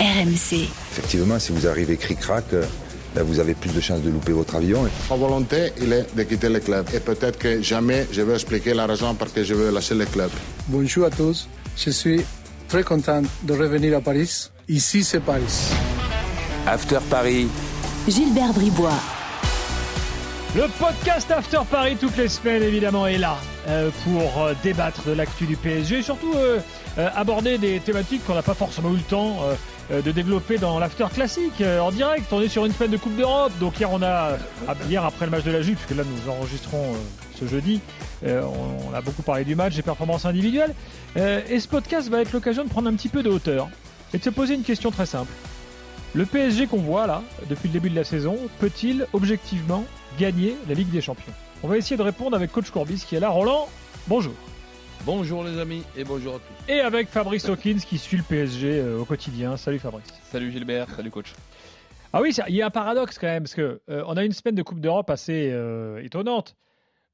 RMC. Effectivement, si vous arrivez cric-crac, euh, ben, vous avez plus de chances de louper votre avion. Ma volonté, il est de quitter le club. Et peut-être que jamais je vais expliquer la raison pour laquelle je veux lâcher le club. Bonjour à tous. Je suis très content de revenir à Paris. Ici, c'est Paris. After Paris. Gilbert Bribois. Le podcast After Paris toutes les semaines évidemment est là euh, pour euh, débattre de l'actu du PSG et surtout euh, aborder des thématiques qu'on n'a pas forcément eu le temps de développer dans l'After classique euh, en direct. On est sur une semaine de Coupe d'Europe donc hier on a ah, hier après le match de la Juve puisque là nous enregistrons euh, ce jeudi euh, on, a beaucoup parlé du match des performances individuelles Euh, et ce podcast va être l'occasion de prendre un petit peu de hauteur et de se poser une question très simple. Le PSG qu'on voit là, depuis le début de la saison, peut-il objectivement gagner la Ligue des Champions? On va essayer de répondre avec Coach Courbis qui est là. Roland, bonjour. Bonjour les amis et bonjour à tous. Et avec Fabrice Hawkins qui suit le PSG euh, au quotidien. Salut Fabrice. Salut Gilbert, salut coach. Ah oui, ça- il y a un paradoxe quand même, parce que euh, on a une semaine de Coupe d'Europe assez euh, étonnante.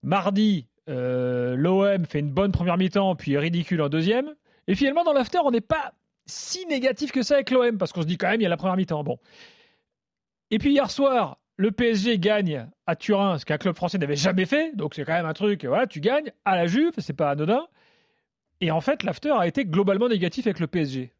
Mardi, euh, l'OM fait une bonne première mi-temps, puis ridicule en deuxième. Et finalement, dans l'after, on n'est pas si négatif que ça avec l'OM, parce qu'on se dit quand même, il y a la première mi-temps. Bon. Et puis hier soir, le PSG gagne à Turin, ce qu'un club français n'avait jamais fait. Donc c'est quand même un truc, voilà, tu gagnes à la Juve, c'est pas anodin. Et en fait, l'after a été globalement négatif avec le PSG.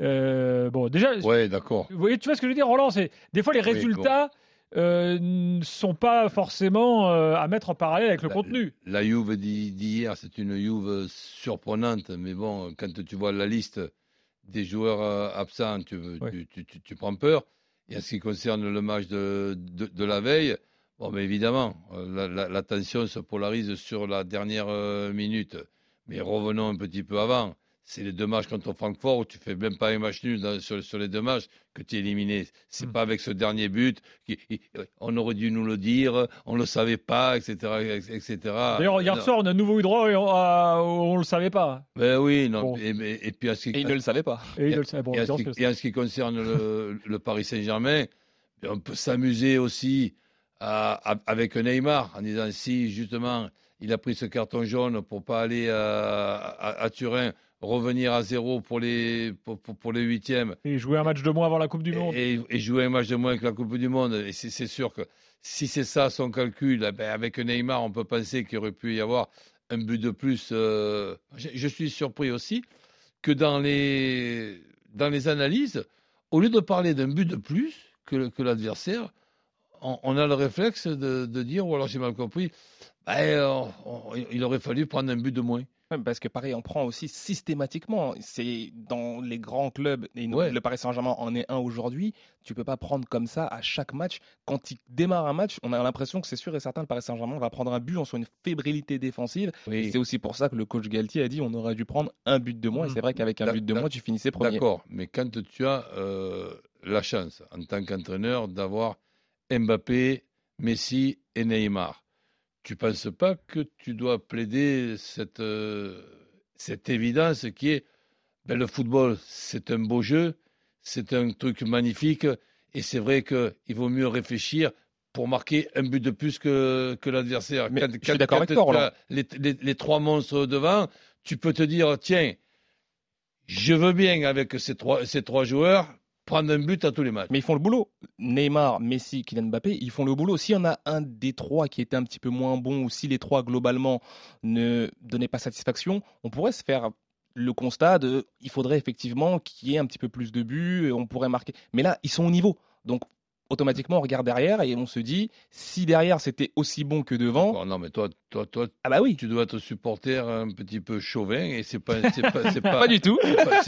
Euh, bon, déjà, Ouais, d'accord. vous voyez, tu vois ce que je veux dire, Roland C'est des fois les Oui, résultats euh, ne sont pas forcément euh, à mettre en parallèle avec le La- contenu. La Juve d'hi- d'hier, c'est une Juve surprenante, mais bon, quand tu vois la liste des joueurs euh, absents, tu, Ouais. tu, tu- tu- tu prends peur. Et en ce qui concerne le match de, la veille, évidemment, euh, la tension se polarise sur la dernière euh, minute. Mais revenons un petit peu avant. C'est les deux matchs contre Francfort où tu fais même pas un match nul dans- sur, sur les deux matchs que tu es éliminé. C'est Mm. pas avec ce dernier but. Qui, qui- on aurait dû nous le dire, on le savait pas, etc., etc. D'ailleurs, hier Non. soir, on a nouveau eu droit et on, à- on le savait pas. Ben oui, non. Bon. Et, et- et puis ce qui, Et il ne le savait pas. Et il Et- le savait. Bon, et en ce qui- le et en ce qui concerne le, le Paris Saint-Germain, ben, on peut s'amuser aussi à- à- avec Neymar en disant si justement il a pris ce carton jaune pour pas aller à, à- à Turin, revenir à zéro pour les, pour, pour- pour les huitièmes Et jouer un match de moins avant la Coupe du Monde. et, et jouer un match de moins que la Coupe du Monde. Et c'est sûr que si c'est ça son calcul, eh ben, avec Neymar, on peut penser qu'il aurait pu y avoir un but de plus. euh, Je, je suis surpris aussi que dans les, dans les analyses, au lieu de parler d'un but de plus que, l'adversaire, on, on a le réflexe de, de dire, ou alors j'ai mal compris, on- on- il aurait fallu prendre un but de moins. Parce que pareil, on prend aussi systématiquement. C'est dans les grands clubs, et nous, Ouais. le Paris Saint-Germain en est un aujourd'hui. Tu peux pas prendre comme ça à chaque match. Quand il démarre un match, on a l'impression que c'est sûr et certain, le Paris Saint-Germain va prendre un but, on soit une fébrilité défensive. C'est aussi pour ça que le coach Galtier a dit on aurait dû prendre un but de moins. Et c'est vrai qu'avec un but de moins, tu finissais premier. D'accord, mais quand tu as euh, la chance, en tant qu'entraîneur, d'avoir Mbappé, Messi et Neymar, tu penses pas que tu dois plaider cette, euh, cette évidence qui est ben, le football, c'est un beau jeu, c'est un truc magnifique, et c'est vrai qu'il vaut mieux réfléchir pour marquer un but de plus que, que l'adversaire. Mais Quand- je suis d'accord avec toi, les trois monstres devant, tu peux te dire, tiens, je veux bien avec ces trois, ces trois joueurs prendre un but à tous les matchs. Mais ils font le boulot. Neymar, Messi, Kylian Mbappé, ils font le boulot. S'il y en a un des trois qui était un petit peu moins bon, ou si les trois globalement ne donnaient pas satisfaction, on pourrait se faire le constat de il faudrait effectivement qu'il y ait un petit peu plus de buts, on pourrait marquer. Mais là, ils sont au niveau. Donc automatiquement, on regarde derrière et on se dit si derrière c'était aussi bon que devant, Bon, non, mais toi, toi, toi, ah bah oui, tu dois te supporter un petit peu chauvin et c'est pas, c'est pas, c'est pas, pas du tout. c'est pas-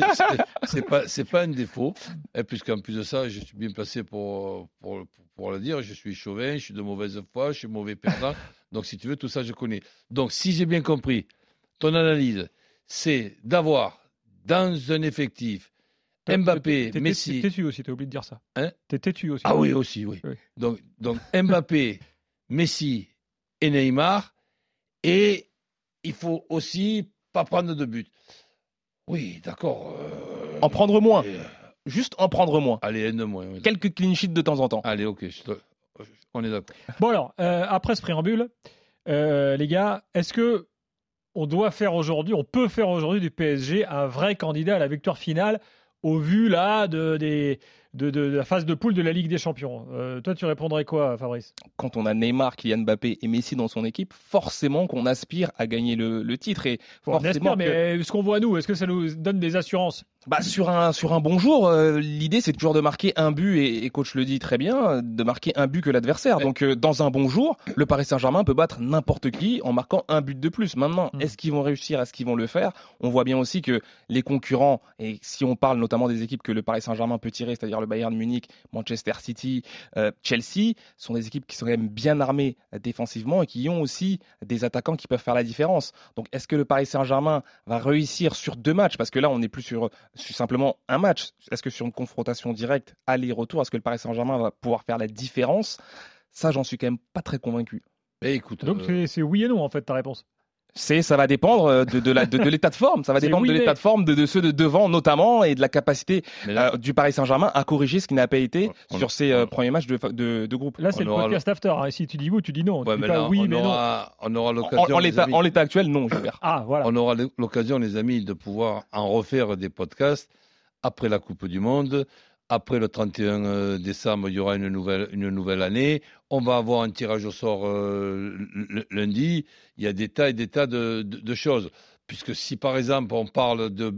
c'est- pas, pas un défaut. Et puisqu'en plus de ça, je suis bien placé pour, pour, pour le dire. Je suis chauvin, je suis de mauvaise foi, je suis mauvais perdant. Donc, si tu veux, tout ça, je connais. Donc, si j'ai bien compris, ton analyse, c'est d'avoir dans un effectif Mbappé, T'es- Messi. T'es têtu aussi, t'as oublié de dire ça. Hein T'es têtu aussi. Ah oui, aussi, oui. Oui. Donc, donc Mbappé, Messi et Neymar. Et il faut aussi pas prendre de but. Oui, d'accord. euh, En prendre moins. euh, Juste en prendre moins. Allez, un de moins. oui. Quelques clean sheets de temps en temps. Allez, ok. je On est d'accord. Bon alors, euh, après ce préambule, euh, les gars, est-ce que on doit faire aujourd'hui, on peut faire aujourd'hui du PSG un vrai candidat à la victoire finale au vu là de, des, de, de- de la phase de poule de la Ligue des Champions. Euh, toi, tu répondrais quoi, Fabrice? Quand on a Neymar, Kylian Mbappé et Messi dans son équipe, forcément qu'on aspire à gagner le, le titre. Et Bon, on forcément que- mais ce qu'on voit nous, est-ce que ça nous donne des assurances? Bah, sur un sur un bon jour, euh, l'idée c'est toujours de marquer un but et, et coach le dit très bien, de marquer un but que l'adversaire. Ouais. Donc euh, dans un bon jour, le Paris Saint-Germain peut battre n'importe qui en marquant un but de plus. Maintenant, Mm. est-ce qu'ils vont réussir Est-ce qu'ils vont le faire? On voit bien aussi que les concurrents et si on parle notamment des équipes que le Paris Saint-Germain peut tirer, c'est-à-dire le Bayern Munich, Manchester City, euh, Chelsea, sont des équipes qui sont quand même bien armées défensivement et qui ont aussi des attaquants qui peuvent faire la différence. Donc est-ce que le Paris Saint-Germain va réussir sur deux matchs? Parce que là, on n'est plus sur, sur simplement un match. Est-ce que sur une confrontation directe, aller-retour, est-ce que le Paris Saint-Germain va pouvoir faire la différence? Ça, j'en suis quand même pas très convaincu. Mais écoute, Donc euh, c'est- c'est oui et non en fait ta réponse. C'est, ça va dépendre euh, de, de, la- de, de l'état de forme. Ça va dépendre oui, de l'état de forme de, de ceux de devant notamment et de la capacité là, euh, du Paris Saint-Germain à corriger ce qui n'a pas été On- sur ces euh, premiers matchs de, de, de groupe. Là, c'est On le podcast after. hein. Si tu dis oui, tu dis non. ouais, tu dis mais pas là, oui, on, mais non. aura, on aura En, l'occasion. en les l'état, amis, en l'état actuel, non, Gilbert. Ah, voilà. On aura l'occasion, les amis, de pouvoir en refaire des podcasts après la Coupe du Monde. Après le 31 euh, décembre, il y aura une nouvelle, une nouvelle année. On va avoir un tirage au sort euh, lundi. Il y a des tas et des tas de, de- de choses. Puisque si, par exemple, on parle de,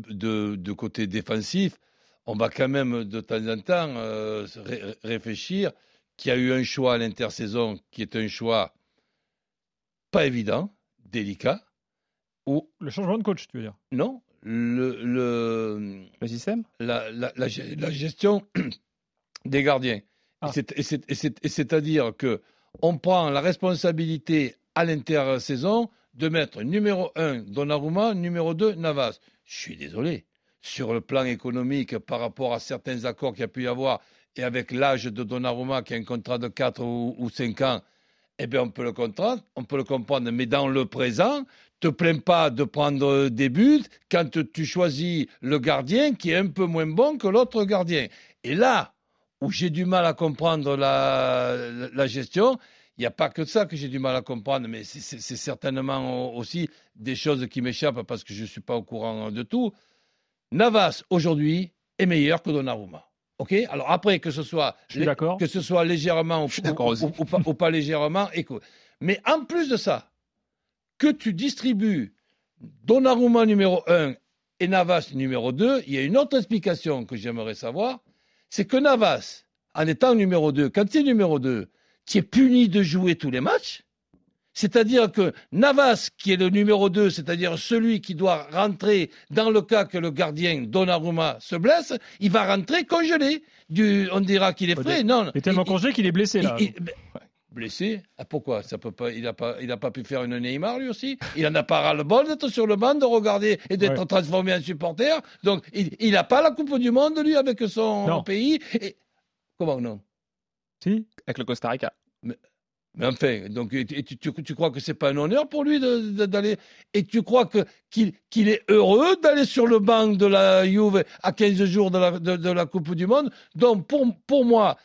de, côté défensif, on va quand même de temps en temps euh, ré- réfléchir qu'il y a eu un choix à l'intersaison qui est un choix pas évident, délicat, ou Le changement de coach, tu veux dire? non, le, le, Le système la, la, la, ge- la gestion des gardiens. Ah. Et c'est- Et c'est- et c'est- et c'est-à-dire que on prend la responsabilité à l'intersaison de mettre numéro 1 Donnarumma, numéro 2 Navas. Je suis désolé. Sur le plan économique, par rapport à certains accords qu'il y a pu y avoir, et avec l'âge de Donnarumma qui a un contrat de 4 ou, ou 5 ans, eh bien, on peut le comprendre, on peut le comprendre. Mais dans le présent, te plains pas de prendre des buts quand tu choisis le gardien qui est un peu moins bon que l'autre gardien. Et là où j'ai du mal à comprendre la, gestion, il n'y a pas que ça que j'ai du mal à comprendre, mais c'est certainement aussi des choses qui m'échappent parce que je ne suis pas au courant de tout. Navas, aujourd'hui, est meilleur que Donnarumma. OK Alors après, que ce soit, que ce soit légèrement pas, ou pas légèrement, écoute. Mais en plus de ça, que tu distribues Donnarumma numéro 1 et Navas numéro 2, il y a une autre explication que j'aimerais savoir, c'est que Navas, en étant numéro 2, quand tu es numéro 2, tu es puni de jouer tous les matchs. C'est-à-dire que Navas, qui est le numéro 2, c'est-à-dire celui qui doit rentrer dans le cas que le gardien Donnarumma se blesse, il va rentrer congelé. Du, on dira qu'il est frais. Non, Il est tellement il- congé qu'il est blessé là. il- il- ben, blessé? Ah, Pourquoi? Ça peut pas, Il n'a pas, il a pas pu faire une Neymar lui aussi? Il en a pas ras le bol d'être sur le banc, de regarder et d'être Ouais. transformé en supporter. Donc il n'a pas la Coupe du Monde lui avec son Non. pays. Et- Comment non? Si avec le Costa Rica. mais enfin, donc, tu, crois que c'est pas un honneur pour lui d'aller et tu crois que qu'il est heureux d'aller sur le banc de la Juve à 15 jours de la, Coupe du Monde? Donc pour, pour moi,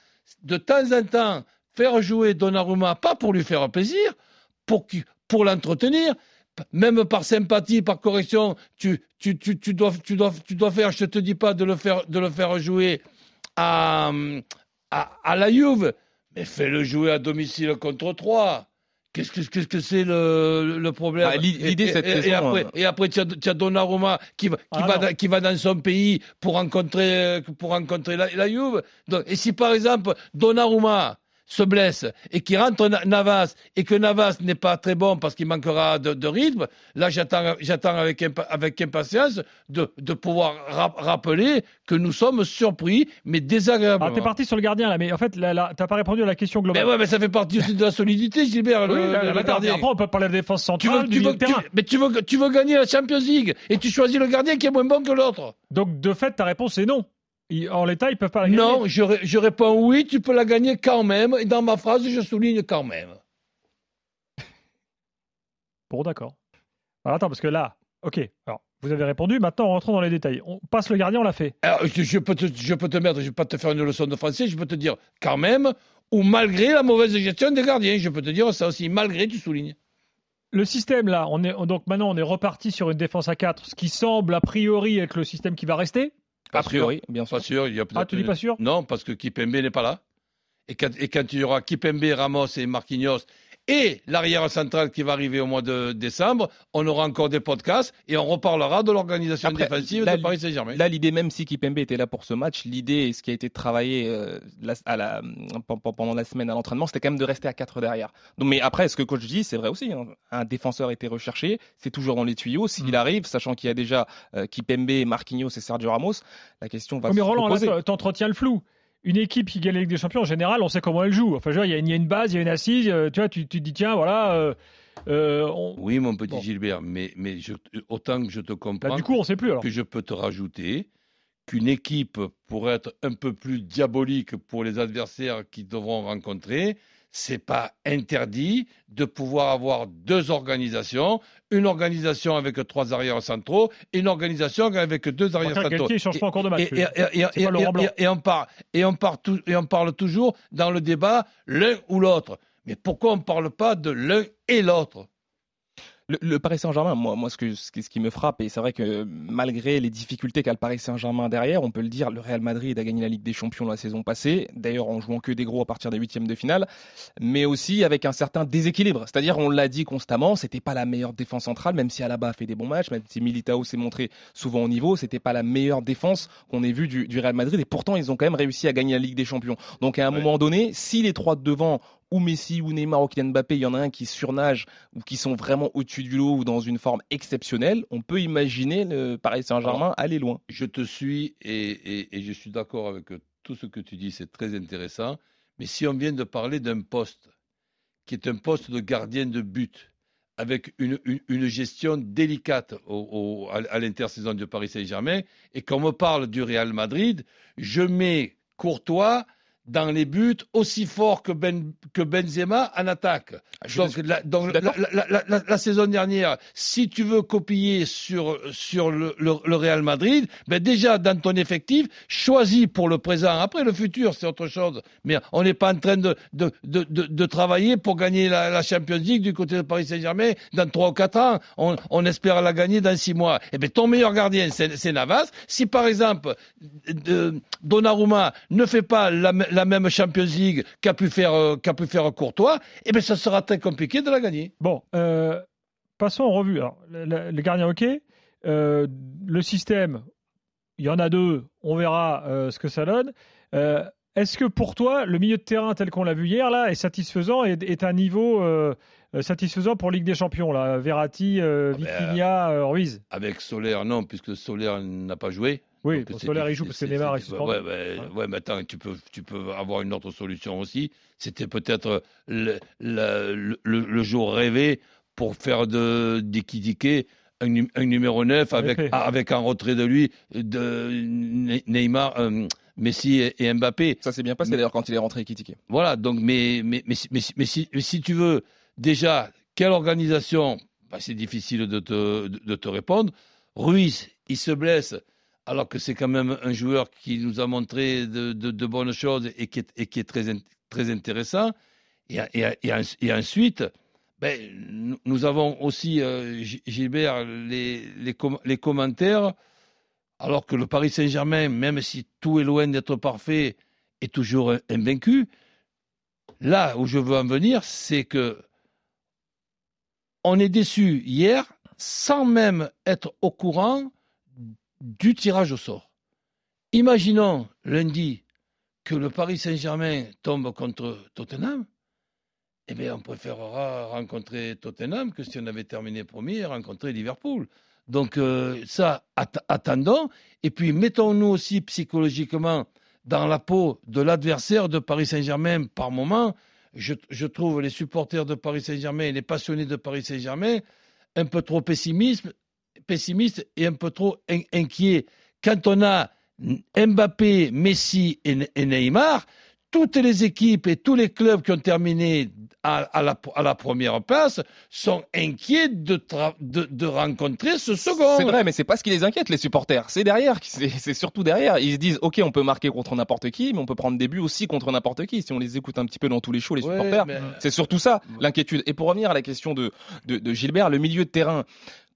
de temps en temps, faire jouer Donnarumma, pas pour lui faire plaisir, pour, pour l'entretenir, même par sympathie, par correction, tu, tu, tu, tu, dois, tu, dois, tu dois faire, je te dis pas de le faire, de le faire jouer à, à, à la Juve, mais fais-le jouer à domicile contre 3. Qu'est-ce que c'est le, le problème Ah, l'i- l'idée, Et- cette et, et saison, après, euh, et après tu as, tu as Donnarumma qui va, qui, Ah, va, non. dans- qui va dans son pays pour rencontrer, pour rencontrer la, la Juve. Donc, et si par exemple Donnarumma se blesse et qu'il rentre Na- Navas et que Navas n'est pas très bon parce qu'il manquera de, de rythme, là j'attends j'attends avec, impa- avec impatience de, de pouvoir rap- rappeler que nous sommes surpris mais Ah, désagréablement. t'es parti sur le gardien là, mais en fait, t'as pas répondu à la question mais globale. ouais, mais ça fait partie aussi de la solidité, Gilbert, le, Oui, là, le- là, le attends, gardien. Après, on peut parler de défense Tu veux, centrale, tu du veux, milieu de terrain. tu- mais tu veux, tu veux gagner la Champions League et tu choisis le gardien qui est moins bon que l'autre. Donc, de fait, ta réponse est non. Ils- en l'état, ils peuvent pas la gagner. Non, je, ré- je réponds oui, tu peux la gagner quand même. Et dans ma phrase, je souligne quand même. Bon, d'accord. Alors, attends, parce que là, ok. Alors, vous avez répondu. Maintenant, rentrons dans les détails. On passe le gardien, on l'a fait. Alors, je, je peux te, je peux te mettre, je vais pas te faire une leçon de français, je peux te dire quand même, ou malgré la mauvaise gestion des gardiens. Je peux te dire ça aussi, malgré, tu soulignes. Le système là, on est donc maintenant on est reparti sur une défense à 4, ce qui semble a priori être le système qui va rester. A priori, bien sûr. Pas sûr. Il y a Ah, tu dis pas sûr? Non, parce que Kipembe n'est pas là. Et quand, et quand il y aura Kipembe, Ramos et Marquinhos et l'arrière central qui va arriver au mois de décembre, on aura encore des podcasts et on reparlera de l'organisation défensive là, de Paris Saint-Germain. Là, l'idée, même si Kipembe était là pour ce match, l'idée, ce qui a été travaillé euh, la- à la- pendant la semaine à l'entraînement, c'était quand même de rester à 4 derrière. Donc, mais après, ce que coach dit, c'est vrai aussi. hein. Un défenseur était recherché, c'est toujours dans les tuyaux. S'il Mm. arrive, sachant qu'il y a déjà euh, Kipembe, Marquinhos et Sergio Ramos, la question va mais se Roland, poser. là, t'entretiens le flou. Une équipe qui gagne la Ligue des Champions, en général, on sait comment elle joue. Enfin, il y, a une- il y a une base, il y a une assise. euh, tu vois, tu, tu te dis, tiens, voilà. euh, euh, on- Oui, mon petit Bon. Gilbert, mais, mais je- autant que je te comprends, du coup, on sait plus. Alors. que je peux te rajouter qu'une équipe pourrait être un peu plus diabolique pour les adversaires qui devront rencontrer. C'est pas interdit de pouvoir avoir deux organisations, une organisation avec trois arrières centraux et une organisation avec deux arrières centraux. Et on parle toujours dans le débat l'un ou l'autre. Mais pourquoi on ne parle pas de l'un et l'autre? Le, le Paris Saint-Germain, moi, moi ce, que, ce, qui, ce qui me frappe, et c'est vrai que malgré les difficultés qu'a le Paris Saint-Germain derrière, on peut le dire, le Real Madrid a gagné la Ligue des Champions la saison passée, d'ailleurs en jouant que des gros à partir des huitièmes de finale, mais aussi avec un certain déséquilibre. C'est-à-dire, on l'a dit constamment, c'était pas la meilleure défense centrale, même si Alaba a fait des bons matchs, même si Militao s'est montré souvent au niveau, c'était pas la meilleure défense qu'on ait vue du, du Real Madrid, et pourtant ils ont quand même réussi à gagner la Ligue des Champions. Donc à un Ouais. moment donné, si les trois de devant ou Messi ou Neymar ou Kylian Mbappé, il y en a un qui surnage ou qui sont vraiment au-dessus du lot ou dans une forme exceptionnelle, on peut imaginer le Paris Saint-Germain aller loin. Je te suis et, et- et je suis d'accord avec tout ce que tu dis, c'est très intéressant. Mais si on vient de parler d'un poste qui est un poste de gardien de but, avec une, une- une gestion délicate au- au- à, à l'intersaison de Paris Saint-Germain, et qu'on me parle du Real Madrid, je mets Courtois dans les buts aussi fort que, ben, que Benzema en attaque. je Donc, la, donc saison dernière, si tu veux copier sur, sur le, le- le Real Madrid, ben déjà dans ton effectif, choisis pour le présent. Après, le futur, c'est autre chose. Mais on n'est pas en train de, de, de, de, travailler pour gagner la, Champions League du côté de Paris Saint-Germain dans trois ou quatre ans. On, on espère la gagner dans six mois. Et ben ton meilleur gardien, c'est Navas. Si par exemple, de- Donnarumma ne fait pas la, la même Champions League qu'a pu faire euh, qu'a pu faire Courtois, eh ben ça sera très compliqué de la gagner. Bon, euh, passons en revue. Alors, le, le- gardien, ok. Euh, le système, il y en a deux. On verra euh, ce que ça donne. Est-ce que pour toi, le milieu de terrain tel qu'on l'a vu hier là est satisfaisant et est un niveau euh, satisfaisant pour Ligue des Champions là? Verratti, euh, Ah ben, Vitinha, euh, Ruiz? Avec Solaire, non, puisque Solaire n'a pas joué. Oui, Donc, Solaire il joue parce que c'est- Neymar est suspendu. Ouais, ouais, ouais, mais attends, tu peux, tu peux avoir une autre solution aussi. C'était peut-être le, le, le- le jour rêvé pour faire de un, un numéro 9 avec, effet. avec un retrait de lui de Ne- Neymar, euh, Messi et, Mbappé. Ça s'est bien passé d'ailleurs quand il est rentré critiqué. Voilà, donc, mais, mais, mais, si- mais, si- mais si, mais si tu veux, déjà, quelle organisation? Bah, C'est difficile de te, de, de te répondre. Ruiz, il se blesse, alors que c'est quand même un joueur qui nous a montré de, bonnes choses et qui est, très, in- très intéressant. Et, et, et, en- et ensuite, ben, nous- avons aussi, euh, Gilbert, les commentaires, alors que le Paris Saint-Germain, même si tout est loin d'être parfait, est toujours invaincu. Là où je veux en venir, c'est que on est déçu hier sans même être au courant du tirage au sort. Imaginons lundi que le Paris Saint-Germain tombe contre Tottenham. Eh bien, on préférera rencontrer Tottenham que si on avait terminé premier rencontrer Liverpool. Donc, euh, ça, att- attendons. Et puis, mettons-nous aussi psychologiquement dans la peau de l'adversaire de Paris Saint-Germain par moment. Je, je trouve les supporters de Paris Saint-Germain et les passionnés de Paris Saint-Germain un peu trop pessimistes, pessimistes et un peu trop in- inquiets. Quand on a Mbappé, Messi et, Ne- et Neymar, toutes les équipes et tous les clubs qui ont terminé à, à la, à la première place sont inquiets de, tra- de, de rencontrer ce second. C'est vrai, mais c'est pas ce qui les inquiète, les supporters. C'est derrière, c'est surtout derrière. Ils se disent, ok, on peut marquer contre n'importe qui, mais on peut prendre des buts aussi contre n'importe qui. Si on les écoute un petit peu dans tous les shows, les Ouais, supporters, mais- c'est surtout ça l'inquiétude. Et pour revenir à la question de Gilbert, le milieu de terrain.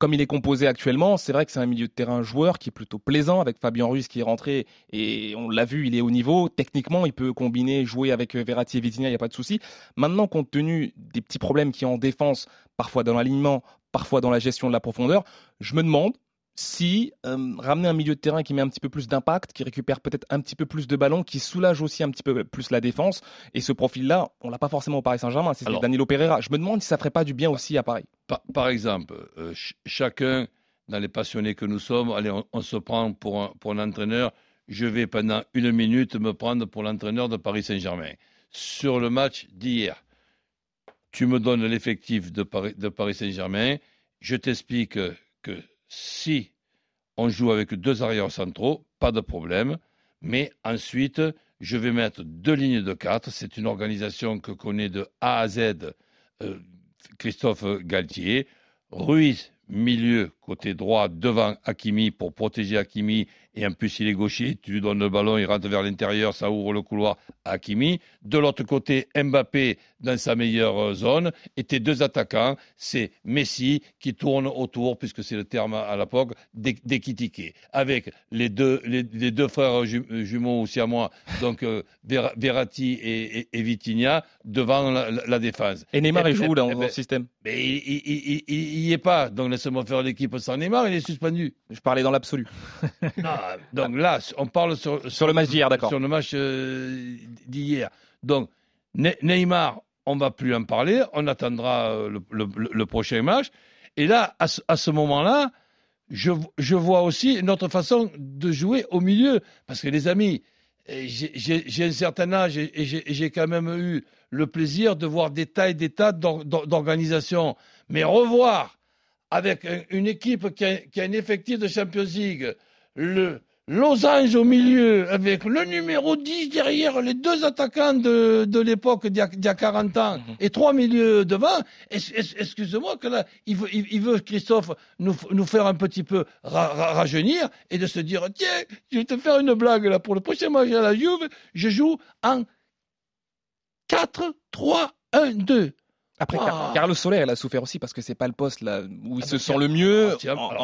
Comme il est composé actuellement, c'est vrai que c'est un milieu de terrain joueur qui est plutôt plaisant avec Fabien Ruiz qui est rentré et on l'a vu, il est au niveau. Techniquement, il peut combiner, jouer avec euh, Verratti et Vitinha, il n'y a pas de souci. Maintenant, compte tenu des petits problèmes a en défense, parfois dans l'alignement, parfois dans la gestion de la profondeur, je me demande si euh, ramener un milieu de terrain qui met un petit peu plus d'impact, qui récupère peut-être un petit peu plus de ballons, qui soulage aussi un petit peu plus la défense, et ce profil-là, on l'a pas forcément au Paris Saint-Germain, c'est Danilo Pereira. Je me demande si ça ferait pas du bien aussi à Paris. Par, exemple, euh, chacun, dans les passionnés que nous sommes, allez, on, se prend pour un, pour un entraîneur, je vais pendant une minute me prendre pour l'entraîneur de Paris Saint-Germain. Sur le match d'hier, tu me donnes l'effectif de Paris, de Paris Saint-Germain, je t'explique que si on joue avec deux arrières centraux, pas de problème. Mais ensuite, je vais mettre deux lignes de quatre. C'est une organisation que connaît de A à Z euh, Christophe Galtier. Ruiz, milieu, côté droit, devant Hakimi pour protéger Hakimi. Et en plus il est gaucher, tu lui donnes le ballon, il rentre vers l'intérieur, ça ouvre le couloir à Hakimi. De l'autre côté, Mbappé dans sa meilleure euh, zone, et tes deux attaquants, c'est Messi qui tourne autour, puisque c'est le terme à l'époque, d'équitiquer, avec les deux, les, deux frères jumeaux aussi à moi, donc euh, Verratti et, et, Vitinha, devant la, défense. Et Neymar, il joue dans le système? mais il n'y est pas, donc laisse-moi faire l'équipe sans Neymar, il est suspendu. Je parlais dans l'absolu. donc là, on parle sur, le match d'hier, d'accord. Sur le match euh, d'hier. Donc, Neymar, on va plus en parler. On attendra euh, le, prochain match. Et là, à ce, moment-là, je, vois aussi notre façon de jouer au milieu. Parce que les amis, j'ai un certain âge et j'ai quand même eu le plaisir de voir des tas et des tas d'organisations. Mais revoir avec une équipe qui a, qui a un effectif de Champions League, le, Losange au milieu, avec le numéro 10 derrière, les deux attaquants de, de l'époque d'il y, a 40 ans, mhm. et trois milieux devant. Excuse-moi que là, il veut, il, veut Christophe, nous, nous, faire un petit peu rajeunir et de se dire, tiens, je vais te faire une blague là, pour le prochain match à la Juve, je joue en 4, 3, 1, 2. Après, ah. Carlos Soler, elle a souffert aussi parce que c'est pas le poste là où il ah, se sent le mieux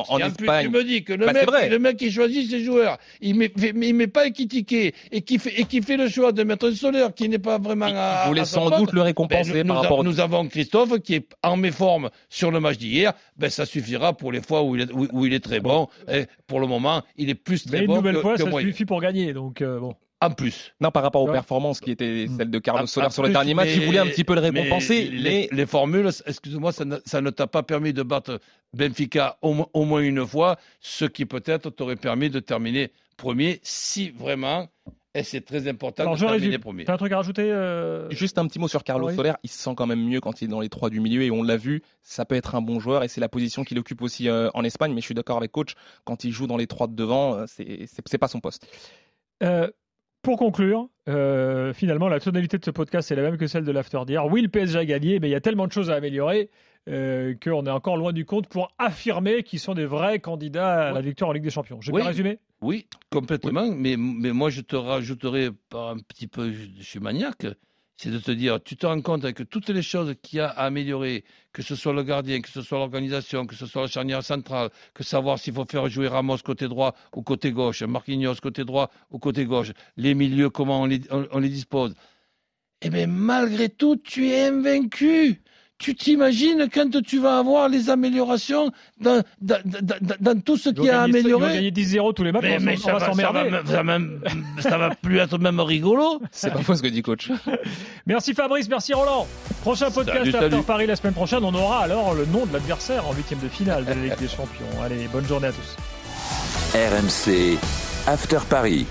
en, Espagne. tu me dis que le, bah, mec, le mec qui choisit ses joueurs, il met, il met pas équitiqué et qui fait et qui fait le choix de mettre un Soler qui n'est pas vraiment il, à. voulait sans doute le récompenser ben, par nous, rapport. Nous avons Christophe qui est en méforme sur le match d'hier. Ben ça suffira pour les fois où il est, où, il est très bon. Et pour le moment, il est plus très Mais bon. Une nouvelle que, fois, ça suffit pour gagner. Donc euh, bon en plus. Non, par rapport aux performances qui étaient mm. celles de Carlos Soler sur le dernier match, il voulait un petit peu le récompenser. Les, les, formules, excuse-moi, ça ne t'a pas permis de battre Benfica au, moins une fois, ce qui peut-être t'aurait permis de terminer premier si vraiment et c'est très important de terminer premier. T'as un truc à rajouter euh Juste un petit mot sur Carlos Soler. Il se sent quand même mieux quand il est dans les trois du milieu et on l'a vu. Ça peut être un bon joueur et c'est la position qu'il occupe aussi euh, en Espagne. Mais je suis d'accord avec coach. Quand il joue dans les trois de devant, euh, c'est pas son poste. Pour conclure, euh, finalement, la tonalité de ce podcast est la même que celle de l'after d'hier. Oui, le PSG a gagné, mais il y a tellement de choses à améliorer euh, qu'on est encore loin du compte pour affirmer qu'ils sont des vrais candidats à la victoire en Ligue des Champions. J'ai oui. bien résumé Oui, complètement. Mais, mais moi, je te rajouterai par un petit peu, je suis maniaque, c'est de te dire, tu te rends compte avec toutes les choses qu'il y a à améliorer, que ce soit le gardien, que ce soit l'organisation, que ce soit la charnière centrale, que savoir s'il faut faire jouer Ramos côté droit ou côté gauche, Marquinhos côté droit ou côté gauche, les milieux, comment on les, on les dispose. Eh bien, malgré tout, tu es invaincu tu t'imagines quand tu vas avoir les améliorations dans, dans, dans, tout ce qui a amélioré. Ils gagner 10-0 tous les matchs, mais, ça, va, ça, va, plus être même rigolo. C'est pas faux ce que dit coach. merci Fabrice, merci Roland. Prochain podcast After Paris la semaine prochaine, on aura alors le nom de l'adversaire en huitième de finale de la Ligue des Champions. Allez, bonne journée à tous. RMC After Paris.